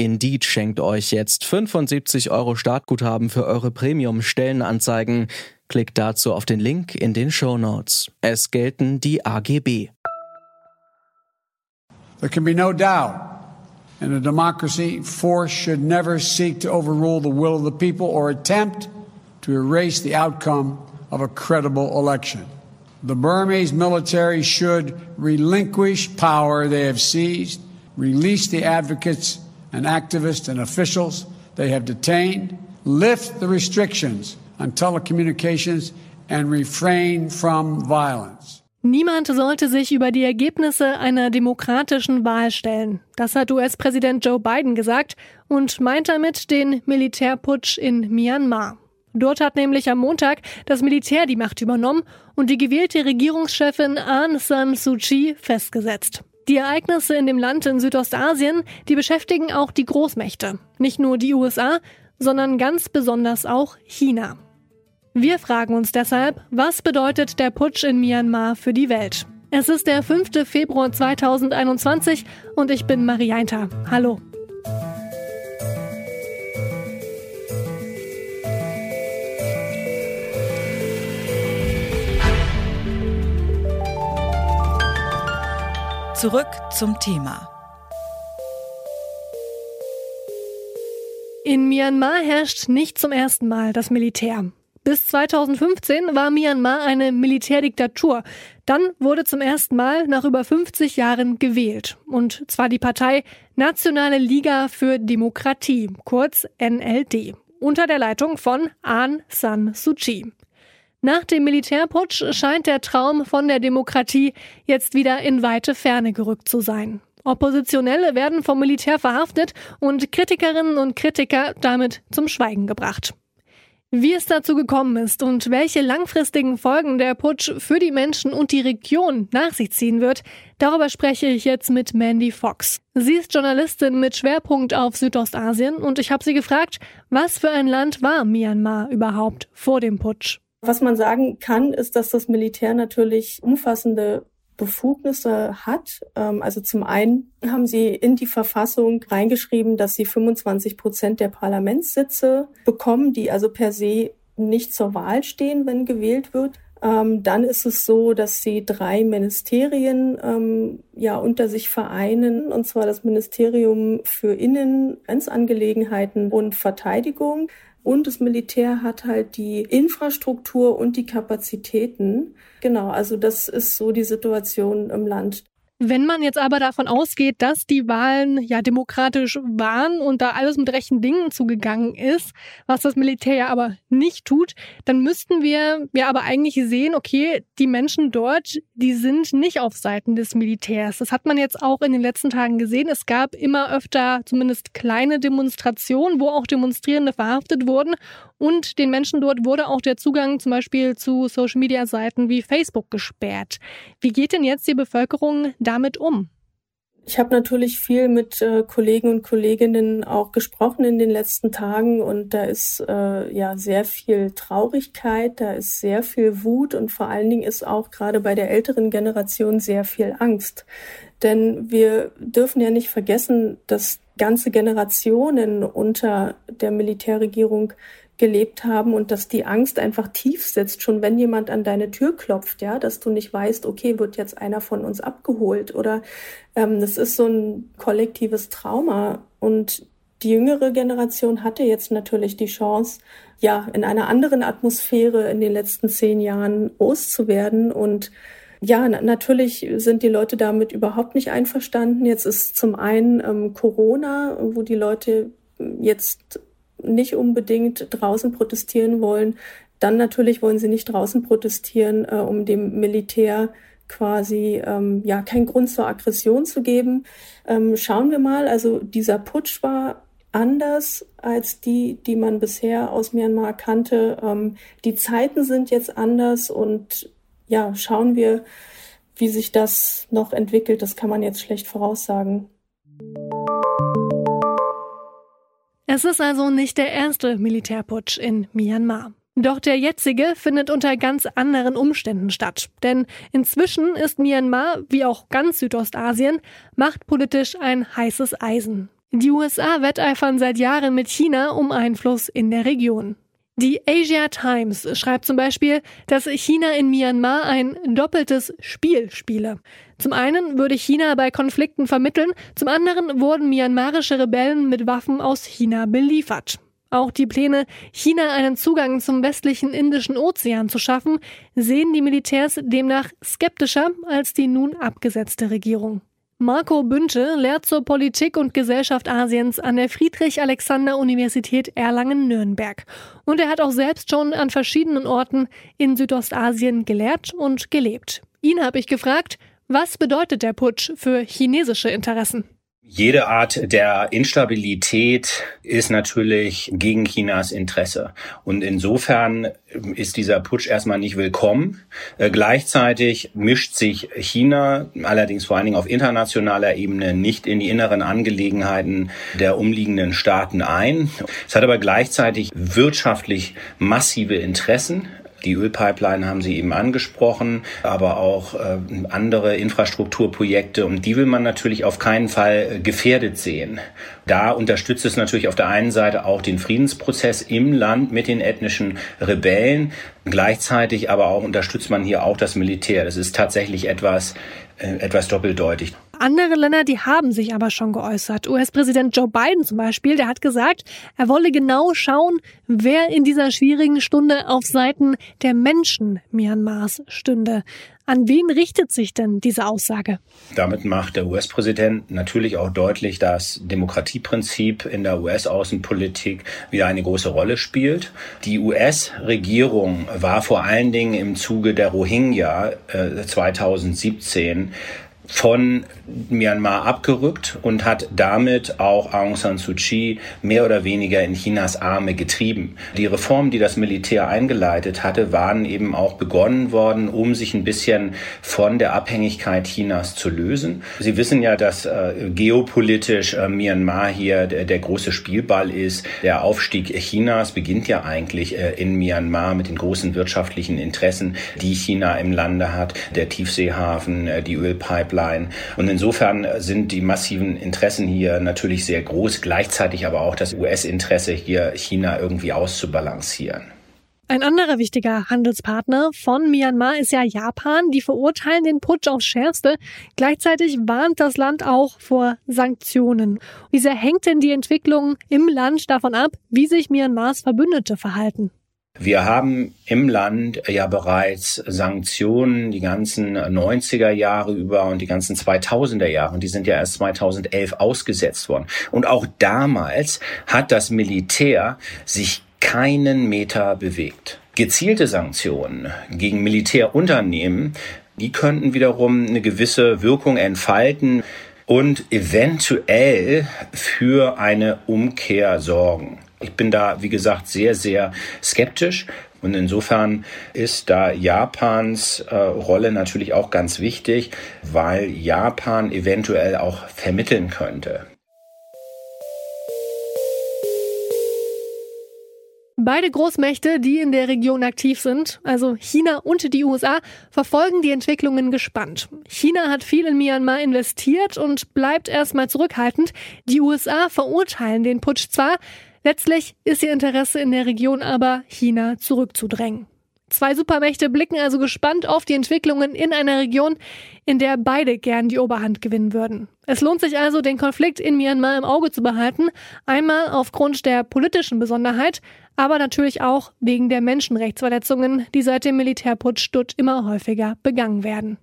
Indeed schenkt euch jetzt 75 Euro Startguthaben für eure Premium-Stellenanzeigen. Klickt dazu auf den Link in den Show Notes. Es gelten die AGB. There can be no doubt. In a democracy, force should never seek to overrule the will of the people or attempt to erase the outcome of a credible election. The Burmese military should relinquish power they have seized, release the advocates and activists and officials they have detained, lift the restrictions on telecommunications, and refrain from violence. Niemand sollte sich über die Ergebnisse einer demokratischen Wahl stellen. Das hat US-Präsident Joe Biden gesagt und meint damit den Militärputsch in Myanmar. Dort hat nämlich am Montag das Militär die Macht übernommen und die gewählte Regierungschefin Aung San Suu Kyi festgesetzt. Die Ereignisse in dem Land in Südostasien, die beschäftigen auch die Großmächte. Nicht nur die USA, sondern ganz besonders auch China. Wir fragen uns deshalb, was bedeutet der Putsch in Myanmar für die Welt? Es ist der 5. Februar 2021 und ich bin Marianta. Hallo. Zurück zum Thema. In Myanmar herrscht nicht zum ersten Mal das Militär. Bis 2015 war Myanmar eine Militärdiktatur. Dann wurde zum ersten Mal nach über 50 Jahren gewählt. Und zwar die Partei Nationale Liga für Demokratie, kurz NLD, unter der Leitung von Aung San Suu Kyi. Nach dem Militärputsch scheint der Traum von der Demokratie jetzt wieder in weite Ferne gerückt zu sein. Oppositionelle werden vom Militär verhaftet und Kritikerinnen und Kritiker damit zum Schweigen gebracht. Wie es dazu gekommen ist und welche langfristigen Folgen der Putsch für die Menschen und die Region nach sich ziehen wird, darüber spreche ich jetzt mit Mandy Fox. Sie ist Journalistin mit Schwerpunkt auf Südostasien und ich habe sie gefragt, was für ein Land war Myanmar überhaupt vor dem Putsch? Was man sagen kann, ist, dass das Militär natürlich umfassende Befugnisse hat. Ähm, also zum einen haben sie in die Verfassung reingeschrieben, dass sie 25 Prozent der Parlamentssitze bekommen, die also per se nicht zur Wahl stehen, wenn gewählt wird. Ähm, dann ist es so, dass sie drei Ministerien ähm, ja unter sich vereinen, und zwar das Ministerium für Innen, Grenzangelegenheiten und Verteidigung. Und das Militär hat halt die Infrastruktur und die Kapazitäten. Genau, also das ist so die Situation im Land. Wenn man jetzt aber davon ausgeht, dass die Wahlen ja demokratisch waren und da alles mit rechten Dingen zugegangen ist, was das Militär ja aber nicht tut, dann müssten wir ja aber eigentlich sehen, okay, die Menschen dort, die sind nicht auf Seiten des Militärs. Das hat man jetzt auch in den letzten Tagen gesehen. Es gab immer öfter zumindest kleine Demonstrationen, wo auch Demonstrierende verhaftet wurden und den Menschen dort wurde auch der Zugang zum Beispiel zu Social-Media-Seiten wie Facebook gesperrt. Wie geht denn jetzt die Bevölkerung damit um? Ich habe natürlich viel mit äh, Kollegen und Kolleginnen auch gesprochen in den letzten Tagen und da ist äh, ja sehr viel Traurigkeit, da ist sehr viel Wut und vor allen Dingen ist auch gerade bei der älteren Generation sehr viel Angst. Denn wir dürfen ja nicht vergessen, dass ganze Generationen unter der Militärregierung gelebt haben und dass die Angst einfach tief sitzt, schon wenn jemand an deine Tür klopft, ja, dass du nicht weißt, okay, wird jetzt einer von uns abgeholt oder ähm, das ist so ein kollektives Trauma und die jüngere Generation hatte jetzt natürlich die Chance, ja, in einer anderen Atmosphäre in den letzten zehn Jahren groß zu werden und ja, natürlich sind die Leute damit überhaupt nicht einverstanden. Jetzt ist zum einen ähm, Corona, wo die Leute jetzt nicht unbedingt draußen protestieren wollen. Dann natürlich wollen sie nicht draußen protestieren, äh, um dem Militär quasi ähm, ja keinen Grund zur Aggression zu geben. Ähm, schauen wir mal, also dieser Putsch war anders als die, die man bisher aus Myanmar kannte. Ähm, die Zeiten sind jetzt anders und ja, schauen wir, wie sich das noch entwickelt. Das kann man jetzt schlecht voraussagen. Es ist also nicht der erste Militärputsch in Myanmar. Doch der jetzige findet unter ganz anderen Umständen statt. Denn inzwischen ist Myanmar, wie auch ganz Südostasien, machtpolitisch ein heißes Eisen. Die USA wetteifern seit Jahren mit China um Einfluss in der Region. Die Asia Times schreibt zum Beispiel, dass China in Myanmar ein doppeltes Spiel spiele. Zum einen würde China bei Konflikten vermitteln, zum anderen wurden myanmarische Rebellen mit Waffen aus China beliefert. Auch die Pläne, China einen Zugang zum westlichen Indischen Ozean zu schaffen, sehen die Militärs demnach skeptischer als die nun abgesetzte Regierung. Marco Bünte lehrt zur Politik und Gesellschaft Asiens an der Friedrich-Alexander-Universität Erlangen-Nürnberg. Und er hat auch selbst schon an verschiedenen Orten in Südostasien gelehrt und gelebt. Ihn habe ich gefragt, was bedeutet der Putsch für chinesische Interessen? Jede Art der Instabilität ist natürlich gegen Chinas Interesse. Und insofern ist dieser Putsch erstmal nicht willkommen. Äh, gleichzeitig mischt sich China, allerdings vor allen Dingen auf internationaler Ebene, nicht in die inneren Angelegenheiten der umliegenden Staaten ein. Es hat aber gleichzeitig wirtschaftlich massive Interessen die Ölpipeline haben Sie eben angesprochen, aber auch äh, andere Infrastrukturprojekte und die will man natürlich auf keinen Fall äh, gefährdet sehen. Da unterstützt es natürlich auf der einen Seite auch den Friedensprozess im Land mit den ethnischen Rebellen. Gleichzeitig aber auch unterstützt man hier auch das Militär. Das ist tatsächlich etwas, äh, etwas doppeldeutig. Andere Länder, die haben sich aber schon geäußert. US-Präsident Joe Biden zum Beispiel, der hat gesagt, er wolle genau schauen, wer in dieser schwierigen Stunde auf Seiten der Menschen Myanmars stünde. An wen richtet sich denn diese Aussage? Damit macht der US-Präsident natürlich auch deutlich, dass Demokratieprinzip in der US-Außenpolitik wieder eine große Rolle spielt. Die US-Regierung war vor allen Dingen im Zuge der Rohingya äh, 2017 von Myanmar abgerückt und hat damit auch Aung San Suu Kyi mehr oder weniger in Chinas Arme getrieben. Die Reformen, die das Militär eingeleitet hatte, waren eben auch begonnen worden, um sich ein bisschen von der Abhängigkeit Chinas zu lösen. Sie wissen ja, dass äh, geopolitisch äh, Myanmar hier der, der, große Spielball ist. Der Aufstieg Chinas beginnt ja eigentlich äh, in Myanmar mit den großen wirtschaftlichen Interessen, die China im Lande hat. Der Tiefseehafen, äh, die Ölpipeline. Und insofern sind die massiven Interessen hier natürlich sehr groß, gleichzeitig aber auch das US-Interesse hier China irgendwie auszubalancieren. Ein anderer wichtiger Handelspartner von Myanmar ist ja Japan. Die verurteilen den Putsch aufs Schärfste. Gleichzeitig warnt das Land auch vor Sanktionen. Wie sehr hängt denn die Entwicklung im Land davon ab, wie sich Myanmars Verbündete verhalten? Wir haben im Land ja bereits Sanktionen die ganzen 90er Jahre über und die ganzen 2000er Jahre. Und die sind ja erst 2011 ausgesetzt worden. Und auch damals hat das Militär sich keinen Meter bewegt. Gezielte Sanktionen gegen Militärunternehmen, die könnten wiederum eine gewisse Wirkung entfalten und eventuell für eine Umkehr sorgen. Ich bin da, wie gesagt, sehr, sehr skeptisch. Und insofern ist da Japans äh, Rolle natürlich auch ganz wichtig, weil Japan eventuell auch vermitteln könnte. Beide Großmächte, die in der Region aktiv sind, also China und die USA, verfolgen die Entwicklungen gespannt. China hat viel in Myanmar investiert und bleibt erstmal zurückhaltend. Die USA verurteilen den Putsch zwar, Letztlich ist ihr Interesse in der Region aber, China zurückzudrängen. Zwei Supermächte blicken also gespannt auf die Entwicklungen in einer Region, in der beide gern die Oberhand gewinnen würden. Es lohnt sich also, den Konflikt in Myanmar im Auge zu behalten, einmal aufgrund der politischen Besonderheit, aber natürlich auch wegen der Menschenrechtsverletzungen, die seit dem Militärputsch dort immer häufiger begangen werden.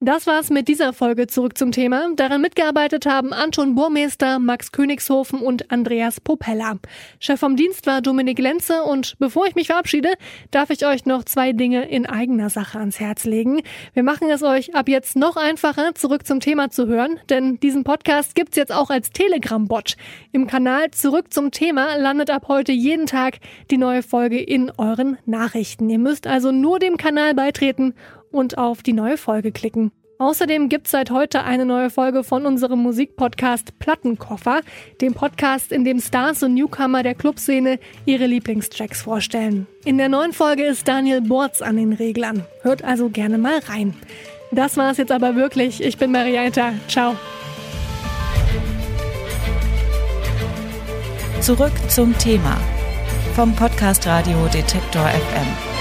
Das war's mit dieser Folge zurück zum Thema. Daran mitgearbeitet haben Anton Burmeister, Max Königshofen und Andreas Popella. Chef vom Dienst war Dominik Lenze und bevor ich mich verabschiede, darf ich euch noch zwei Dinge in eigener Sache ans Herz legen. Wir machen es euch ab jetzt noch einfacher, zurück zum Thema zu hören, denn diesen Podcast gibt's jetzt auch als Telegram-Bot. Im Kanal Zurück zum Thema landet ab heute jeden Tag die neue Folge in euren Nachrichten. Ihr müsst also nur dem Kanal beitreten und auf die neue Folge klicken. Außerdem gibt es seit heute eine neue Folge von unserem Musikpodcast Plattenkoffer, dem Podcast, in dem Stars und Newcomer der Clubszene ihre Lieblingstracks vorstellen. In der neuen Folge ist Daniel Borz an den Reglern. Hört also gerne mal rein. Das war es jetzt aber wirklich. Ich bin Marietta. Ciao. Zurück zum Thema vom Podcast Radio Detektor FM.